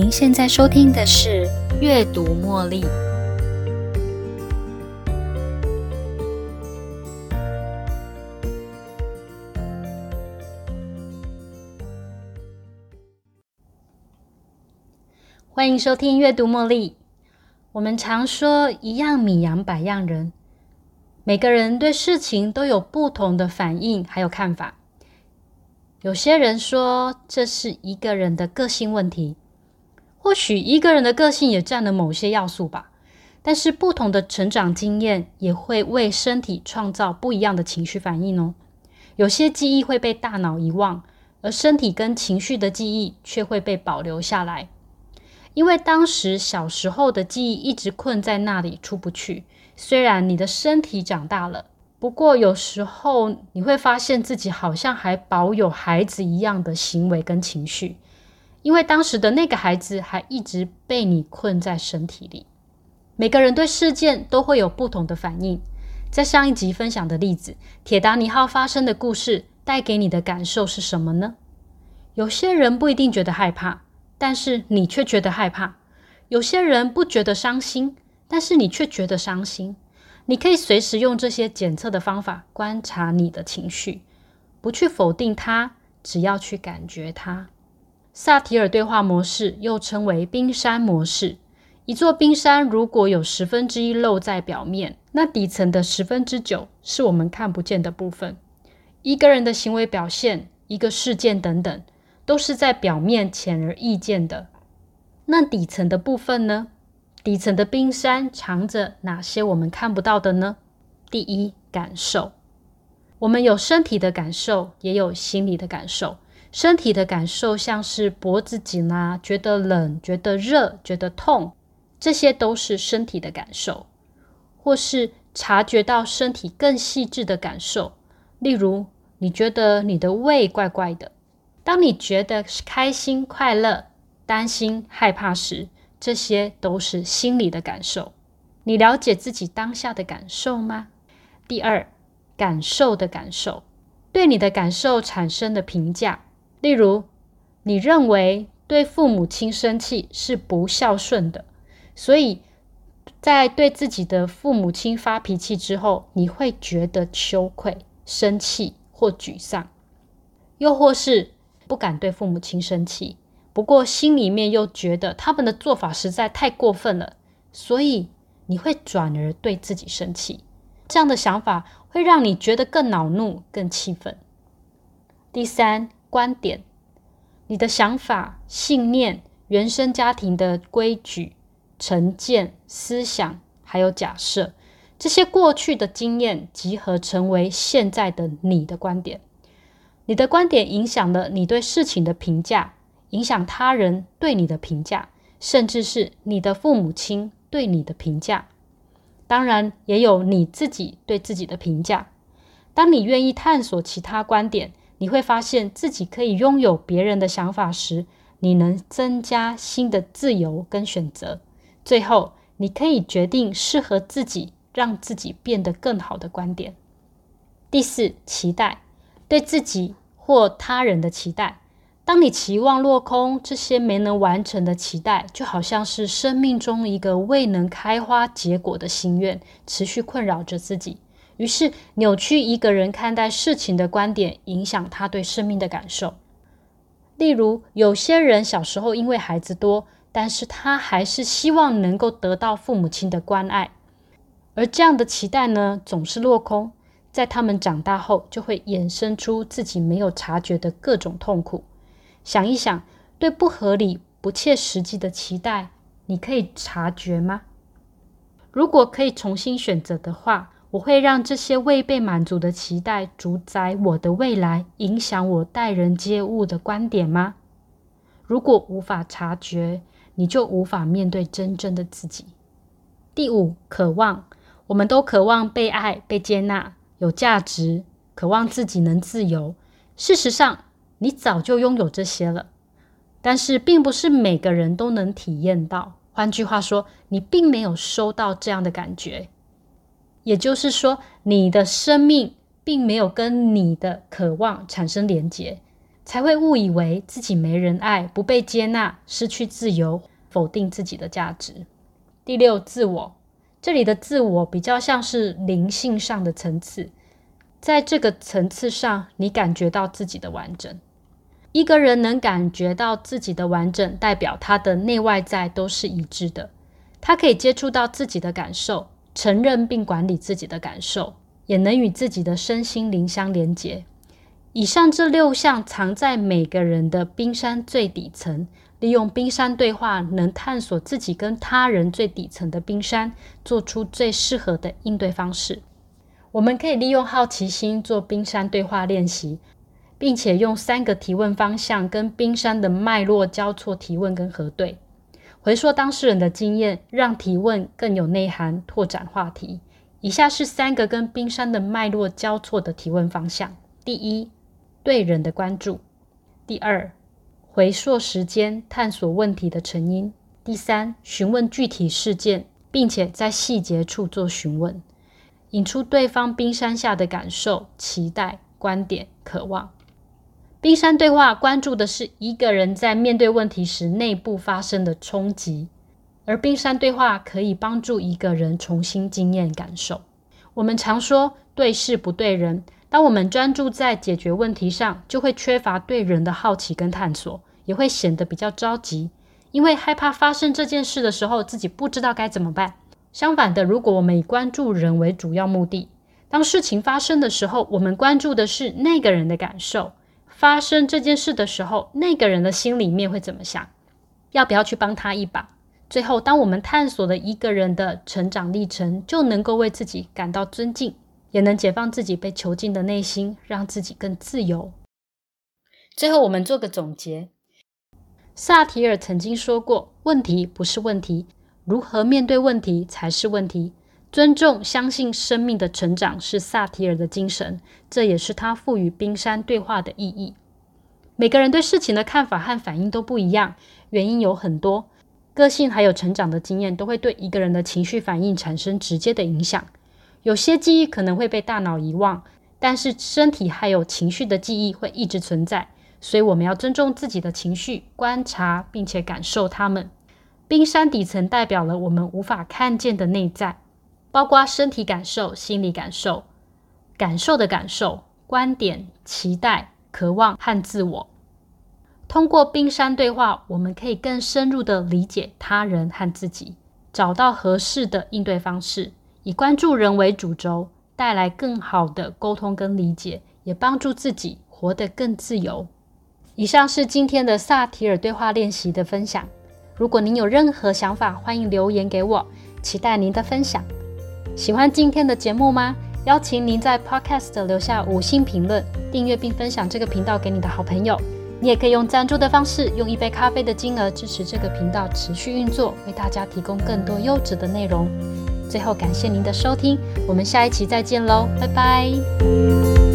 您现在收听的是《阅读茉莉》。欢迎收听《阅读茉莉》。我们常说“一样米养百样人”，每个人对事情都有不同的反应，还有看法。有些人说这是一个人的个性问题，或许一个人的个性也占了某些要素吧。但是不同的成长经验也会为身体创造不一样的情绪反应哦。有些记忆会被大脑遗忘，而身体跟情绪的记忆却会被保留下来，因为当时小时候的记忆一直困在那里出不去。虽然你的身体长大了。不过，有时候你会发现自己好像还保有孩子一样的行为跟情绪，因为当时的那个孩子还一直被你困在身体里。每个人对事件都会有不同的反应。在上一集分享的例子，铁达尼号发生的故事带给你的感受是什么呢？有些人不一定觉得害怕，但是你却觉得害怕；有些人不觉得伤心，但是你却觉得伤心。你可以随时用这些检测的方法观察你的情绪，不去否定它，只要去感觉它。萨提尔对话模式又称为冰山模式。一座冰山如果有十分之一露在表面，那底层的十分之九是我们看不见的部分。一个人的行为表现、一个事件等等，都是在表面显而易见的。那底层的部分呢？底层的冰山藏着哪些我们看不到的呢？第一，感受。我们有身体的感受，也有心理的感受。身体的感受像是脖子紧啊，觉得冷、觉得热、觉得痛，这些都是身体的感受。或是察觉到身体更细致的感受，例如你觉得你的胃怪怪的。当你觉得开心、快乐、担心、害怕时，这些都是心理的感受，你了解自己当下的感受吗？第二，感受的感受，对你的感受产生的评价，例如，你认为对父母亲生气是不孝顺的，所以在对自己的父母亲发脾气之后，你会觉得羞愧、生气或沮丧，又或是不敢对父母亲生气。不过心里面又觉得他们的做法实在太过分了，所以你会转而对自己生气。这样的想法会让你觉得更恼怒、更气愤。第三，观点，你的想法、信念、原生家庭的规矩、成见、思想，还有假设，这些过去的经验集合成为现在的你的观点。你的观点影响了你对事情的评价。影响他人对你的评价，甚至是你的父母亲对你的评价，当然也有你自己对自己的评价。当你愿意探索其他观点，你会发现自己可以拥有别人的想法时，你能增加新的自由跟选择。最后，你可以决定适合自己、让自己变得更好的观点。第四，期待对自己或他人的期待。当你期望落空，这些没能完成的期待，就好像是生命中一个未能开花结果的心愿，持续困扰着自己。于是，扭曲一个人看待事情的观点，影响他对生命的感受。例如，有些人小时候因为孩子多，但是他还是希望能够得到父母亲的关爱，而这样的期待呢，总是落空，在他们长大后，就会衍生出自己没有察觉的各种痛苦。想一想，对不合理、不切实际的期待，你可以察觉吗？如果可以重新选择的话，我会让这些未被满足的期待主宰我的未来，影响我待人接物的观点吗？如果无法察觉，你就无法面对真正的自己。第五，渴望，我们都渴望被爱、被接纳、有价值，渴望自己能自由。事实上，你早就拥有这些了，但是并不是每个人都能体验到。换句话说，你并没有收到这样的感觉，也就是说，你的生命并没有跟你的渴望产生连结。才会误以为自己没人爱、不被接纳、失去自由、否定自己的价值。第六，自我，这里的自我比较像是灵性上的层次，在这个层次上，你感觉到自己的完整。一个人能感觉到自己的完整，代表他的内外在都是一致的。他可以接触到自己的感受，承认并管理自己的感受，也能与自己的身心灵相连接。以上这六项藏在每个人的冰山最底层，利用冰山对话，能探索自己跟他人最底层的冰山，做出最适合的应对方式。我们可以利用好奇心做冰山对话练习。并且用三个提问方向跟冰山的脉络交错提问跟核对，回溯当事人的经验，让提问更有内涵，拓展话题。以下是三个跟冰山的脉络交错的提问方向：第一，对人的关注；第二，回溯时间，探索问题的成因；第三，询问具体事件，并且在细节处做询问，引出对方冰山下的感受、期待、观点、渴望。冰山对话关注的是一个人在面对问题时内部发生的冲击，而冰山对话可以帮助一个人重新经验感受。我们常说对事不对人，当我们专注在解决问题上，就会缺乏对人的好奇跟探索，也会显得比较着急，因为害怕发生这件事的时候自己不知道该怎么办。相反的，如果我们以关注人为主要目的，当事情发生的时候，我们关注的是那个人的感受。发生这件事的时候，那个人的心里面会怎么想？要不要去帮他一把？最后，当我们探索了一个人的成长历程，就能够为自己感到尊敬，也能解放自己被囚禁的内心，让自己更自由。最后，我们做个总结。萨提尔曾经说过：“问题不是问题，如何面对问题才是问题。”尊重、相信生命的成长是萨提尔的精神，这也是他赋予冰山对话的意义。每个人对事情的看法和反应都不一样，原因有很多，个性还有成长的经验都会对一个人的情绪反应产生直接的影响。有些记忆可能会被大脑遗忘，但是身体还有情绪的记忆会一直存在，所以我们要尊重自己的情绪，观察并且感受它们。冰山底层代表了我们无法看见的内在。包括身体感受、心理感受、感受的感受、观点、期待、渴望和自我。通过冰山对话，我们可以更深入的理解他人和自己，找到合适的应对方式，以关注人为主轴，带来更好的沟通跟理解，也帮助自己活得更自由。以上是今天的萨提尔对话练习的分享。如果您有任何想法，欢迎留言给我，期待您的分享。喜欢今天的节目吗？邀请您在 Podcast 留下五星评论，订阅并分享这个频道给你的好朋友。你也可以用赞助的方式，用一杯咖啡的金额支持这个频道持续运作，为大家提供更多优质的内容。最后，感谢您的收听，我们下一期再见喽，拜拜。